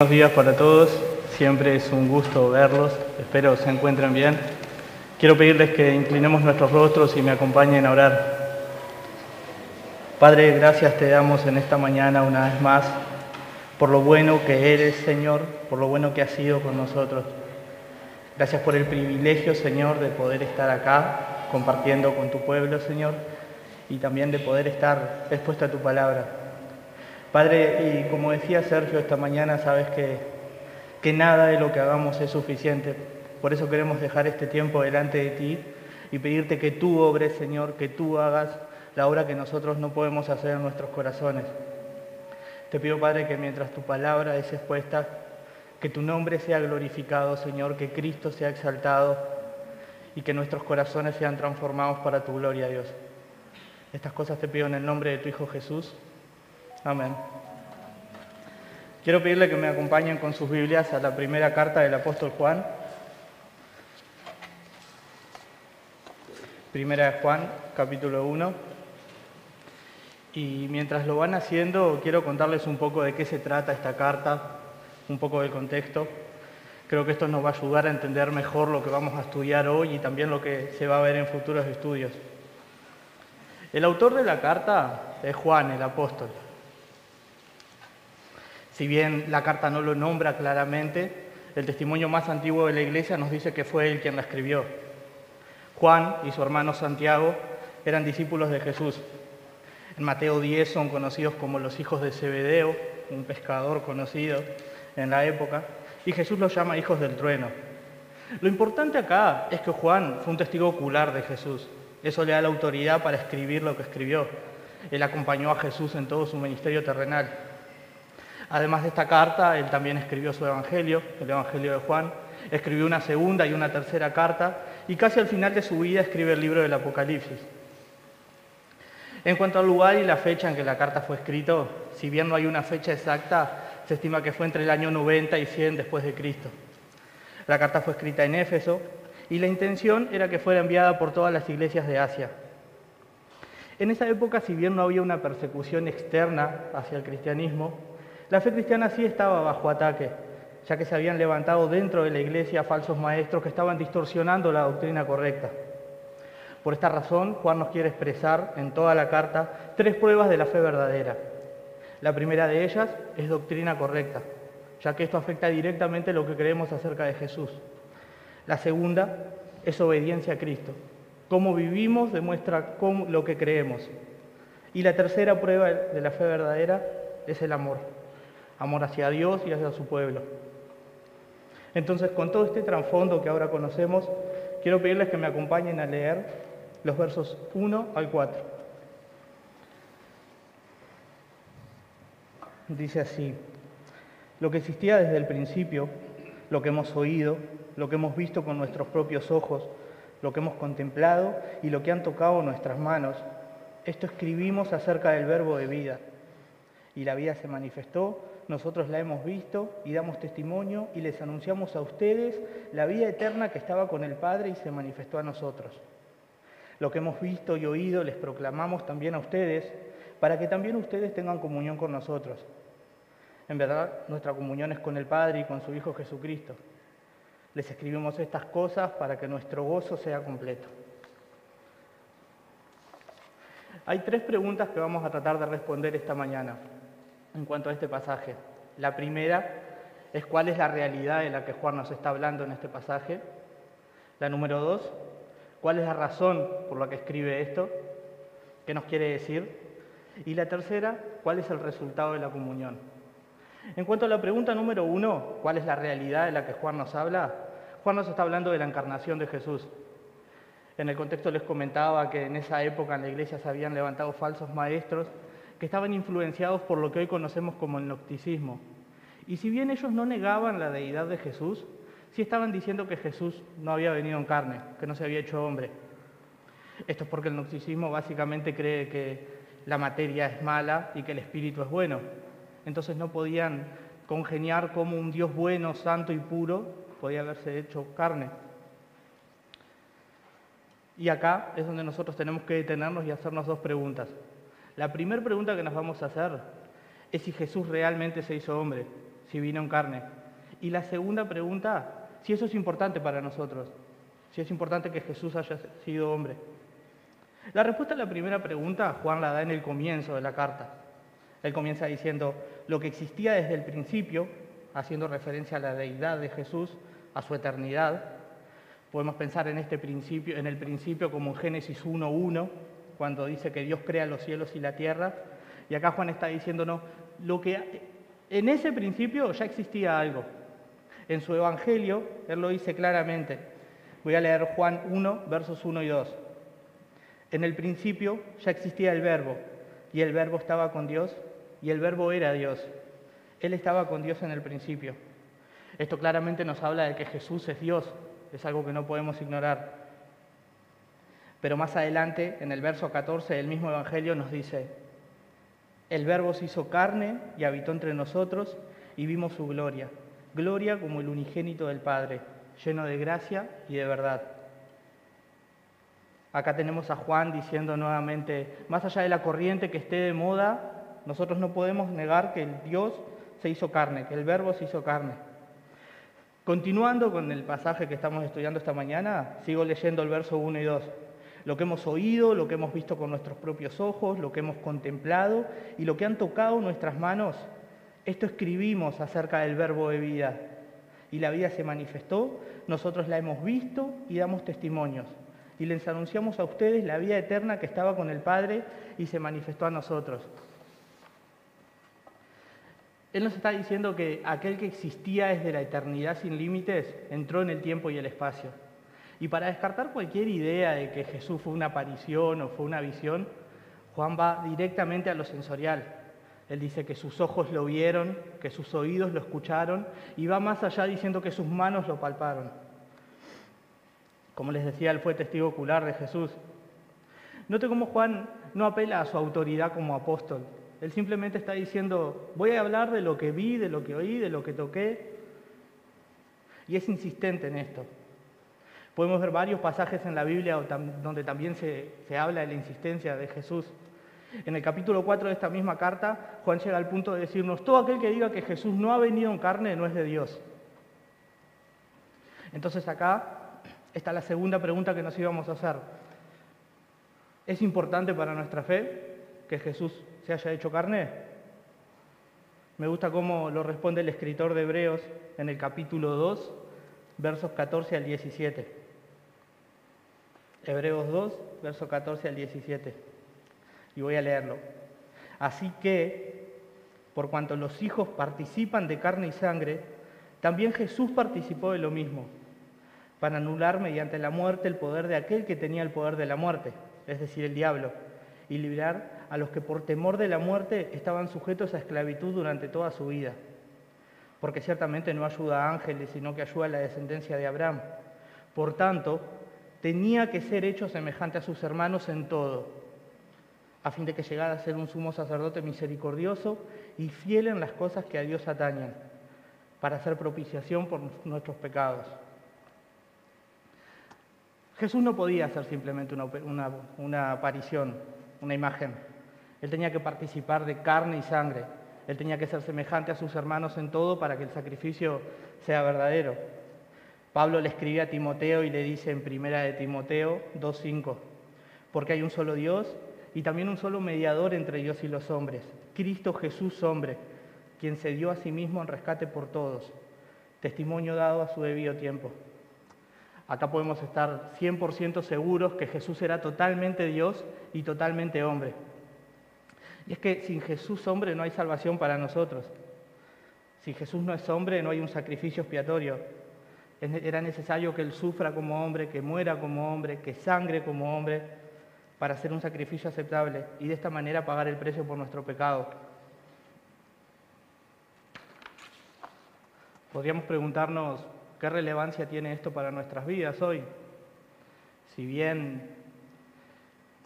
Buenos días para todos, siempre es un gusto verlos, espero se encuentren bien. Quiero pedirles que inclinemos nuestros rostros y me acompañen a orar. Padre, gracias te damos en esta mañana una vez más por lo bueno que eres, Señor, por lo bueno que has sido con nosotros. Gracias por el privilegio, Señor, de poder estar acá compartiendo con tu pueblo, Señor, y también de poder estar expuesto a tu palabra. Padre, y como decía Sergio esta mañana, sabes que, que nada de lo que hagamos es suficiente. Por eso queremos dejar este tiempo delante de ti y pedirte que tú obres, Señor, que tú hagas la obra que nosotros no podemos hacer en nuestros corazones. Te pido, Padre, que mientras tu palabra es expuesta, que tu nombre sea glorificado, Señor, que Cristo sea exaltado y que nuestros corazones sean transformados para tu gloria, Dios. Estas cosas te pido en el nombre de tu Hijo Jesús. Amén. Quiero pedirle que me acompañen con sus Biblias a la primera carta del apóstol Juan. Primera de Juan, capítulo 1. Y mientras lo van haciendo, quiero contarles un poco de qué se trata esta carta, un poco del contexto. Creo que esto nos va a ayudar a entender mejor lo que vamos a estudiar hoy y también lo que se va a ver en futuros estudios. El autor de la carta es Juan, el apóstol. Si bien la carta no lo nombra claramente, el testimonio más antiguo de la iglesia nos dice que fue él quien la escribió. Juan y su hermano Santiago eran discípulos de Jesús. En Mateo 10 son conocidos como los hijos de Zebedeo, un pescador conocido en la época, y Jesús los llama hijos del trueno. Lo importante acá es que Juan fue un testigo ocular de Jesús. Eso le da la autoridad para escribir lo que escribió. Él acompañó a Jesús en todo su ministerio terrenal. Además de esta carta, él también escribió su Evangelio, el Evangelio de Juan, escribió una segunda y una tercera carta y casi al final de su vida escribe el libro del Apocalipsis. En cuanto al lugar y la fecha en que la carta fue escrita, si bien no hay una fecha exacta, se estima que fue entre el año 90 y 100 después de Cristo. La carta fue escrita en Éfeso y la intención era que fuera enviada por todas las iglesias de Asia. En esa época, si bien no había una persecución externa hacia el cristianismo, la fe cristiana sí estaba bajo ataque, ya que se habían levantado dentro de la iglesia falsos maestros que estaban distorsionando la doctrina correcta. Por esta razón, Juan nos quiere expresar en toda la carta tres pruebas de la fe verdadera. La primera de ellas es doctrina correcta, ya que esto afecta directamente lo que creemos acerca de Jesús. La segunda es obediencia a Cristo. Cómo vivimos demuestra lo que creemos. Y la tercera prueba de la fe verdadera es el amor amor hacia Dios y hacia su pueblo. Entonces, con todo este trasfondo que ahora conocemos, quiero pedirles que me acompañen a leer los versos 1 al 4. Dice así, lo que existía desde el principio, lo que hemos oído, lo que hemos visto con nuestros propios ojos, lo que hemos contemplado y lo que han tocado nuestras manos, esto escribimos acerca del verbo de vida. Y la vida se manifestó nosotros la hemos visto y damos testimonio y les anunciamos a ustedes la vida eterna que estaba con el Padre y se manifestó a nosotros. Lo que hemos visto y oído les proclamamos también a ustedes para que también ustedes tengan comunión con nosotros. En verdad, nuestra comunión es con el Padre y con su Hijo Jesucristo. Les escribimos estas cosas para que nuestro gozo sea completo. Hay tres preguntas que vamos a tratar de responder esta mañana en cuanto a este pasaje. La primera es cuál es la realidad de la que Juan nos está hablando en este pasaje. La número dos, cuál es la razón por la que escribe esto, qué nos quiere decir. Y la tercera, cuál es el resultado de la comunión. En cuanto a la pregunta número uno, ¿cuál es la realidad de la que Juan nos habla? Juan nos está hablando de la encarnación de Jesús. En el contexto les comentaba que en esa época en la iglesia se habían levantado falsos maestros que estaban influenciados por lo que hoy conocemos como el gnosticismo. Y si bien ellos no negaban la deidad de Jesús, sí estaban diciendo que Jesús no había venido en carne, que no se había hecho hombre. Esto es porque el gnosticismo básicamente cree que la materia es mala y que el espíritu es bueno. Entonces no podían congeniar como un Dios bueno, santo y puro podía haberse hecho carne. Y acá es donde nosotros tenemos que detenernos y hacernos dos preguntas. La primera pregunta que nos vamos a hacer es si Jesús realmente se hizo hombre, si vino en carne. Y la segunda pregunta, si eso es importante para nosotros, si es importante que Jesús haya sido hombre. La respuesta a la primera pregunta Juan la da en el comienzo de la carta. Él comienza diciendo, lo que existía desde el principio, haciendo referencia a la deidad de Jesús, a su eternidad. Podemos pensar en este principio, en el principio como en Génesis 1.1, cuando dice que Dios crea los cielos y la tierra. Y acá Juan está diciéndonos, lo que en ese principio ya existía algo. En su Evangelio, Él lo dice claramente. Voy a leer Juan 1, versos 1 y 2. En el principio ya existía el verbo, y el verbo estaba con Dios, y el verbo era Dios. Él estaba con Dios en el principio. Esto claramente nos habla de que Jesús es Dios, es algo que no podemos ignorar. Pero más adelante, en el verso 14 del mismo Evangelio, nos dice, el Verbo se hizo carne y habitó entre nosotros y vimos su gloria, gloria como el unigénito del Padre, lleno de gracia y de verdad. Acá tenemos a Juan diciendo nuevamente, más allá de la corriente que esté de moda, nosotros no podemos negar que el Dios se hizo carne, que el Verbo se hizo carne. Continuando con el pasaje que estamos estudiando esta mañana, sigo leyendo el verso 1 y 2 lo que hemos oído, lo que hemos visto con nuestros propios ojos, lo que hemos contemplado y lo que han tocado nuestras manos, esto escribimos acerca del verbo de vida. Y la vida se manifestó, nosotros la hemos visto y damos testimonios. Y les anunciamos a ustedes la vida eterna que estaba con el Padre y se manifestó a nosotros. Él nos está diciendo que aquel que existía desde la eternidad sin límites entró en el tiempo y el espacio. Y para descartar cualquier idea de que Jesús fue una aparición o fue una visión, Juan va directamente a lo sensorial. Él dice que sus ojos lo vieron, que sus oídos lo escucharon y va más allá diciendo que sus manos lo palparon. Como les decía, él fue testigo ocular de Jesús. Note cómo Juan no apela a su autoridad como apóstol. Él simplemente está diciendo, voy a hablar de lo que vi, de lo que oí, de lo que toqué. Y es insistente en esto. Podemos ver varios pasajes en la Biblia donde también se, habla de la insistencia de Jesús. En el capítulo 4 de esta misma carta, Juan llega al punto de decirnos, todo aquel que diga que Jesús no ha venido en carne no es de Dios. Entonces acá está la segunda pregunta que nos íbamos a hacer. ¿Es importante para nuestra fe que Jesús se haya hecho carne? Me gusta cómo lo responde el escritor de Hebreos en el capítulo 2, versos 14 al 17. Hebreos 2, verso 14 al 17. Y voy a leerlo. Así que, por cuanto los hijos participan de carne y sangre, también Jesús participó de lo mismo, para anular mediante la muerte el poder de aquel que tenía el poder de la muerte, es decir, el diablo, y librar a los que por temor de la muerte estaban sujetos a esclavitud durante toda su vida. Porque ciertamente no ayuda a ángeles, sino que ayuda a la descendencia de Abraham. Por tanto, tenía que ser hecho semejante a sus hermanos en todo, a fin de que llegara a ser un sumo sacerdote misericordioso y fiel en las cosas que a Dios atañan, para hacer propiciación por nuestros pecados. Jesús no podía hacer simplemente una, una aparición, una imagen. Él tenía que participar de carne y sangre. Él tenía que ser semejante a sus hermanos en todo para que el sacrificio sea verdadero. Pablo le escribe a Timoteo y le dice en primera de Timoteo 2.5, porque hay un solo Dios y también un solo mediador entre Dios y los hombres, Cristo Jesús hombre, quien se dio a sí mismo en rescate por todos, testimonio dado a su debido tiempo. Acá podemos estar 100% seguros que Jesús era totalmente Dios y totalmente hombre. Y es que sin Jesús hombre no hay salvación para nosotros. Si Jesús no es hombre, no hay un sacrificio expiatorio. Era necesario que Él sufra como hombre, que muera como hombre, que sangre como hombre, para hacer un sacrificio aceptable y de esta manera pagar el precio por nuestro pecado. Podríamos preguntarnos qué relevancia tiene esto para nuestras vidas hoy. Si bien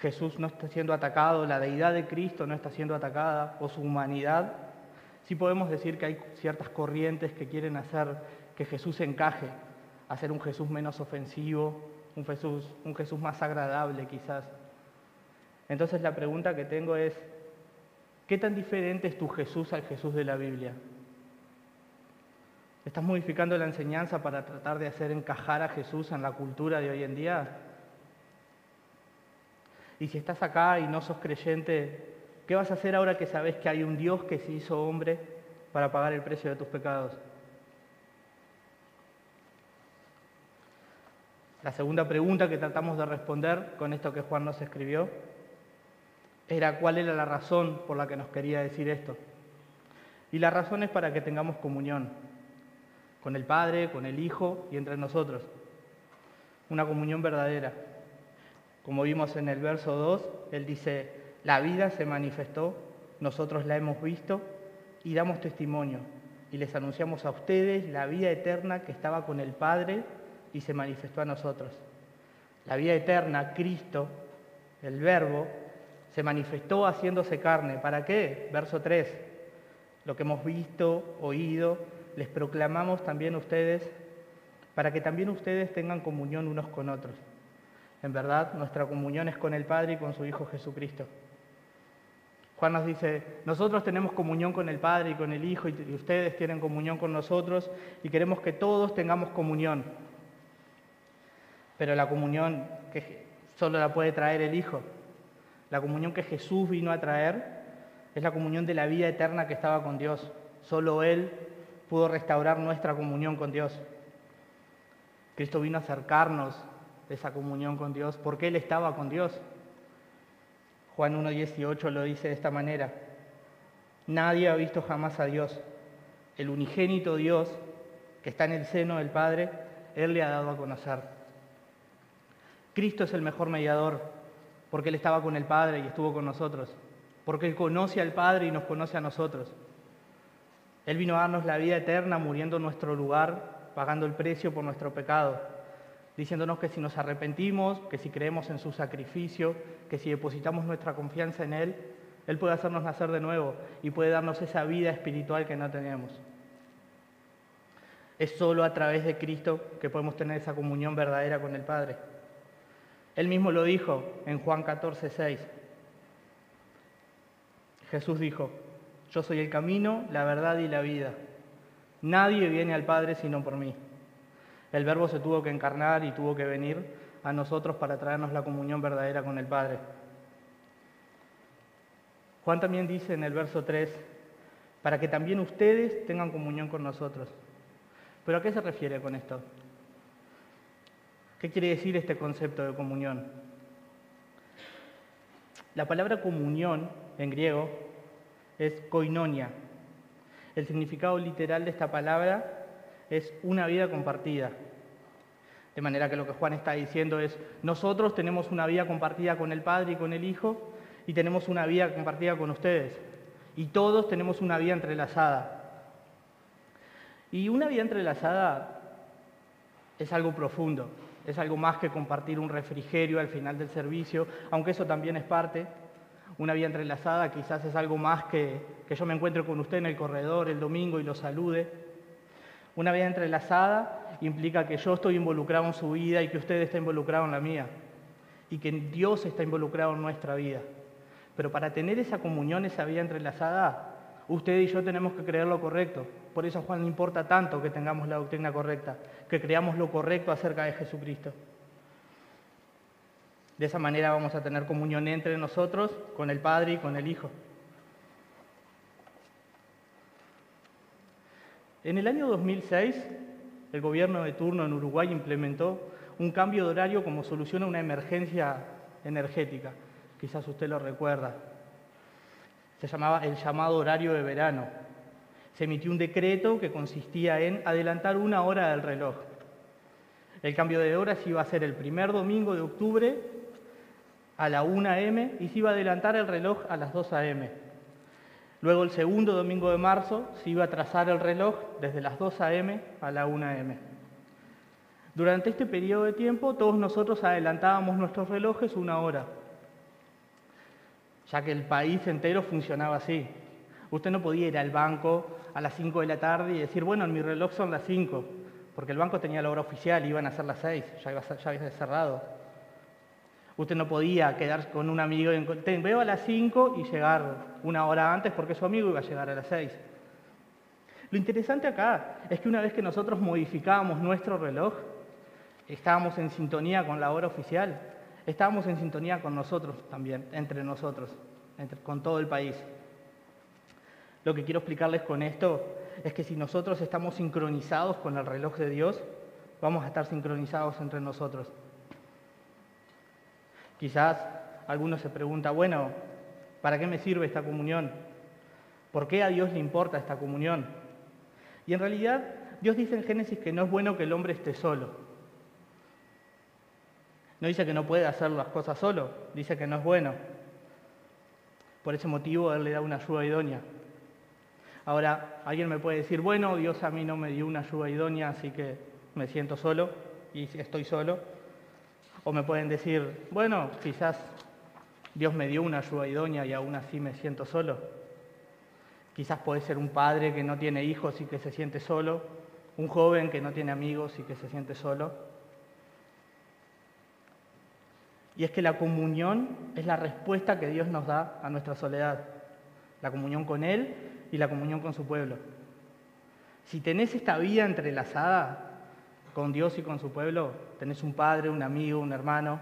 Jesús no está siendo atacado, la deidad de Cristo no está siendo atacada, o su humanidad, sí podemos decir que hay ciertas corrientes que quieren hacer que Jesús encaje a ser un Jesús menos ofensivo, un Jesús, un Jesús más agradable quizás. Entonces la pregunta que tengo es, ¿qué tan diferente es tu Jesús al Jesús de la Biblia? ¿Estás modificando la enseñanza para tratar de hacer encajar a Jesús en la cultura de hoy en día? Y si estás acá y no sos creyente, ¿qué vas a hacer ahora que sabes que hay un Dios que se hizo hombre para pagar el precio de tus pecados? La segunda pregunta que tratamos de responder con esto que Juan nos escribió era cuál era la razón por la que nos quería decir esto. Y la razón es para que tengamos comunión con el Padre, con el Hijo y entre nosotros. Una comunión verdadera. Como vimos en el verso 2, Él dice, la vida se manifestó, nosotros la hemos visto y damos testimonio y les anunciamos a ustedes la vida eterna que estaba con el Padre y se manifestó a nosotros. La vida eterna, Cristo, el Verbo, se manifestó haciéndose carne. ¿Para qué? Verso 3. Lo que hemos visto, oído, les proclamamos también a ustedes, para que también ustedes tengan comunión unos con otros. En verdad, nuestra comunión es con el Padre y con su Hijo Jesucristo. Juan nos dice, nosotros tenemos comunión con el Padre y con el Hijo y ustedes tienen comunión con nosotros y queremos que todos tengamos comunión. Pero la comunión que solo la puede traer el Hijo, la comunión que Jesús vino a traer, es la comunión de la vida eterna que estaba con Dios. Solo Él pudo restaurar nuestra comunión con Dios. Cristo vino a acercarnos de esa comunión con Dios porque Él estaba con Dios. Juan 1.18 lo dice de esta manera. Nadie ha visto jamás a Dios. El unigénito Dios que está en el seno del Padre, Él le ha dado a conocer. Cristo es el mejor mediador porque Él estaba con el Padre y estuvo con nosotros, porque Él conoce al Padre y nos conoce a nosotros. Él vino a darnos la vida eterna muriendo en nuestro lugar, pagando el precio por nuestro pecado diciéndonos que si nos arrepentimos, que si creemos en su sacrificio, que si depositamos nuestra confianza en Él, Él puede hacernos nacer de nuevo y puede darnos esa vida espiritual que no tenemos. Es solo a través de Cristo que podemos tener esa comunión verdadera con el Padre. Él mismo lo dijo en Juan 14, 6. Jesús dijo, yo soy el camino, la verdad y la vida. Nadie viene al Padre sino por mí. El Verbo se tuvo que encarnar y tuvo que venir a nosotros para traernos la comunión verdadera con el Padre. Juan también dice en el verso 3, para que también ustedes tengan comunión con nosotros. ¿Pero a qué se refiere con esto? ¿Qué quiere decir este concepto de comunión? La palabra comunión en griego es koinonia. El significado literal de esta palabra es una vida compartida. De manera que lo que Juan está diciendo es, nosotros tenemos una vida compartida con el Padre y con el Hijo y tenemos una vida compartida con ustedes. Y todos tenemos una vida entrelazada. Y una vida entrelazada es algo profundo, es algo más que compartir un refrigerio al final del servicio, aunque eso también es parte. Una vida entrelazada quizás es algo más que, que yo me encuentre con usted en el corredor el domingo y lo salude. Una vida entrelazada implica que yo estoy involucrado en su vida y que usted está involucrado en la mía. Y que Dios está involucrado en nuestra vida. Pero para tener esa comunión, esa vida entrelazada, usted y yo tenemos que creer lo correcto. Por eso a Juan le importa tanto que tengamos la doctrina correcta, que creamos lo correcto acerca de Jesucristo. De esa manera vamos a tener comunión entre nosotros, con el Padre y con el Hijo. En el año 2006, el gobierno de turno en Uruguay implementó un cambio de horario como solución a una emergencia energética. Quizás usted lo recuerda. Se llamaba el llamado horario de verano. Se emitió un decreto que consistía en adelantar una hora del reloj. El cambio de hora se iba a hacer el primer domingo de octubre a la 1 a.m. y se iba a adelantar el reloj a las 2 a.m. Luego el segundo domingo de marzo se iba a trazar el reloj desde las 2 a.m. a la 1 a.m. Durante este periodo de tiempo todos nosotros adelantábamos nuestros relojes una hora, ya que el país entero funcionaba así. Usted no podía ir al banco a las 5 de la tarde y decir, bueno, en mi reloj son las 5, porque el banco tenía la hora oficial iban a ser las 6, ya, había cerrado. Usted no podía quedar con un amigo y veo a las 5 y llegar una hora antes porque su amigo iba a llegar a las 6. Lo interesante acá es que una vez que nosotros modificábamos nuestro reloj, estábamos en sintonía con la hora oficial, estábamos en sintonía con nosotros también, entre nosotros, con todo el país. Lo que quiero explicarles con esto es que si nosotros estamos sincronizados con el reloj de Dios, vamos a estar sincronizados entre nosotros. Quizás alguno se pregunta, bueno, ¿para qué me sirve esta comunión? ¿Por qué a Dios le importa esta comunión? Y en realidad Dios dice en Génesis que no es bueno que el hombre esté solo. No dice que no puede hacer las cosas solo, dice que no es bueno. Por ese motivo Él le da una ayuda idónea. Ahora, alguien me puede decir, bueno, Dios a mí no me dio una ayuda idónea, así que me siento solo y estoy solo. O me pueden decir, bueno, quizás Dios me dio una ayuda idónea y aún así me siento solo. Quizás puede ser un padre que no tiene hijos y que se siente solo, un joven que no tiene amigos y que se siente solo. Y es que la comunión es la respuesta que Dios nos da a nuestra soledad. La comunión con Él y la comunión con su pueblo. Si tenés esta vida entrelazada con Dios y con su pueblo, tenés un padre, un amigo, un hermano,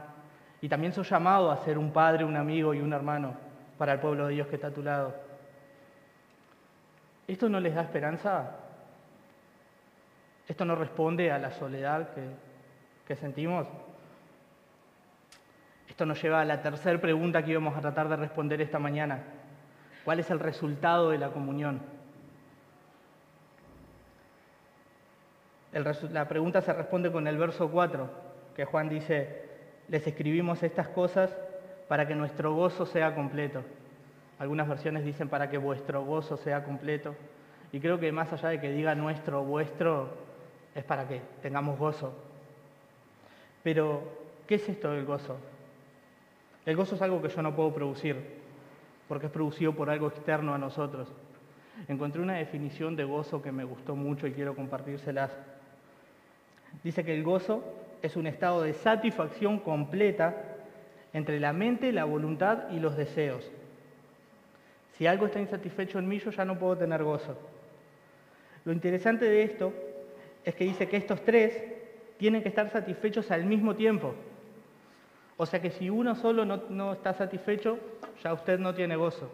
y también sos llamado a ser un padre, un amigo y un hermano para el pueblo de Dios que está a tu lado. ¿Esto no les da esperanza? ¿Esto no responde a la soledad que, que sentimos? Esto nos lleva a la tercera pregunta que íbamos a tratar de responder esta mañana. ¿Cuál es el resultado de la comunión? la pregunta se responde con el verso 4, que Juan dice, les escribimos estas cosas para que nuestro gozo sea completo. Algunas versiones dicen para que vuestro gozo sea completo. Y creo que más allá de que diga nuestro vuestro, es para que tengamos gozo. Pero, ¿qué es esto del gozo? El gozo es algo que yo no puedo producir, porque es producido por algo externo a nosotros. Encontré una definición de gozo que me gustó mucho y quiero compartírselas. Dice que el gozo es un estado de satisfacción completa entre la mente, la voluntad y los deseos. Si algo está insatisfecho en mí, yo ya no puedo tener gozo. Lo interesante de esto es que dice que estos tres tienen que estar satisfechos al mismo tiempo. O sea que si uno solo no, está satisfecho, ya usted no tiene gozo.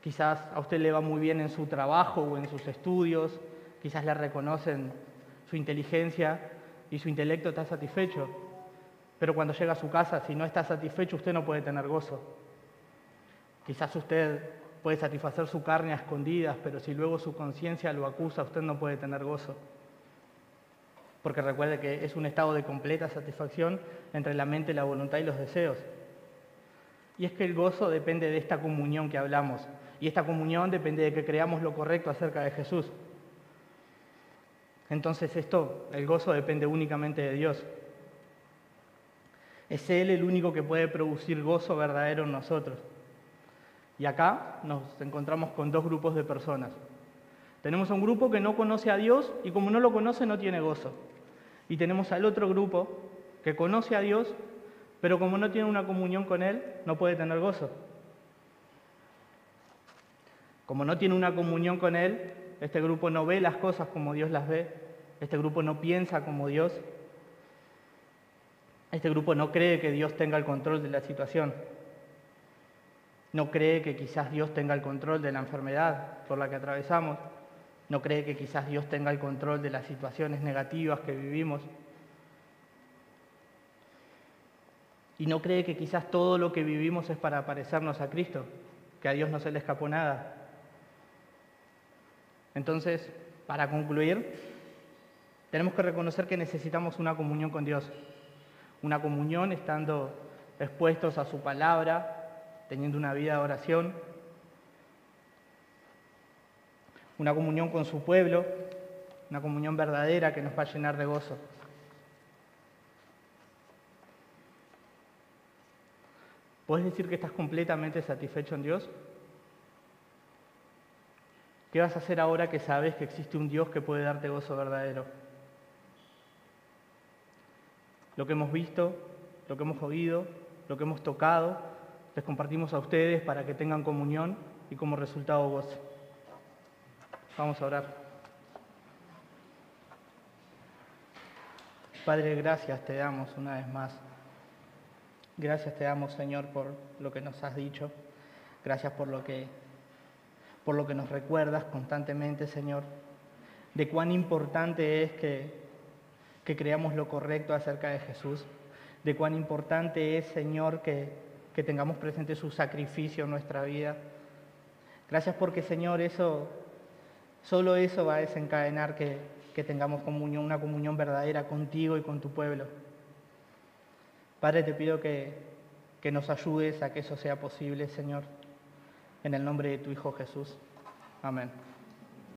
Quizás a usted le va muy bien en su trabajo o en sus estudios, quizás le reconocen su inteligencia y su intelecto está satisfecho. Pero cuando llega a su casa, si no está satisfecho, usted no puede tener gozo. Quizás usted puede satisfacer su carne a escondidas, pero si luego su conciencia lo acusa, usted no puede tener gozo. Porque recuerde que es un estado de completa satisfacción entre la mente, la voluntad y los deseos. Y es que el gozo depende de esta comunión que hablamos. Y esta comunión depende de que creamos lo correcto acerca de Jesús. Entonces esto, el gozo depende únicamente de Dios. Es Él el único que puede producir gozo verdadero en nosotros. Y acá nos encontramos con dos grupos de personas. Tenemos un grupo que no conoce a Dios y como no lo conoce no tiene gozo. Y tenemos al otro grupo que conoce a Dios, pero como no tiene una comunión con Él, no puede tener gozo. Como no tiene una comunión con Él, este grupo no ve las cosas como Dios las ve, este grupo no piensa como Dios, este grupo no cree que Dios tenga el control de la situación, no cree que quizás Dios tenga el control de la enfermedad por la que atravesamos, no cree que quizás Dios tenga el control de las situaciones negativas que vivimos. Y no cree que quizás todo lo que vivimos es para parecernos a Cristo, que a Dios no se le escapó nada. Entonces, para concluir, tenemos que reconocer que necesitamos una comunión con Dios, una comunión estando expuestos a su palabra, teniendo una vida de oración, una comunión con su pueblo, una comunión verdadera que nos va a llenar de gozo. ¿Puedes decir que estás completamente satisfecho en Dios? ¿Qué vas a hacer ahora que sabes que existe un Dios que puede darte gozo verdadero? Lo que hemos visto, lo que hemos oído, lo que hemos tocado, les compartimos a ustedes para que tengan comunión y como resultado gozo. Vamos a orar. Padre, gracias te damos una vez más. Gracias te damos, Señor, por lo que nos has dicho. Gracias por lo que, por lo que nos recuerdas constantemente, Señor, de cuán importante es que, que creamos lo correcto acerca de Jesús, de cuán importante es, Señor, que, que tengamos presente su sacrificio en nuestra vida. Gracias porque, Señor, eso Solo eso va a desencadenar que, tengamos comunión, una comunión verdadera contigo y con tu pueblo. Padre, te pido que, que nos ayudes a que eso sea posible, Señor, en el nombre de tu Hijo Jesús. Amén.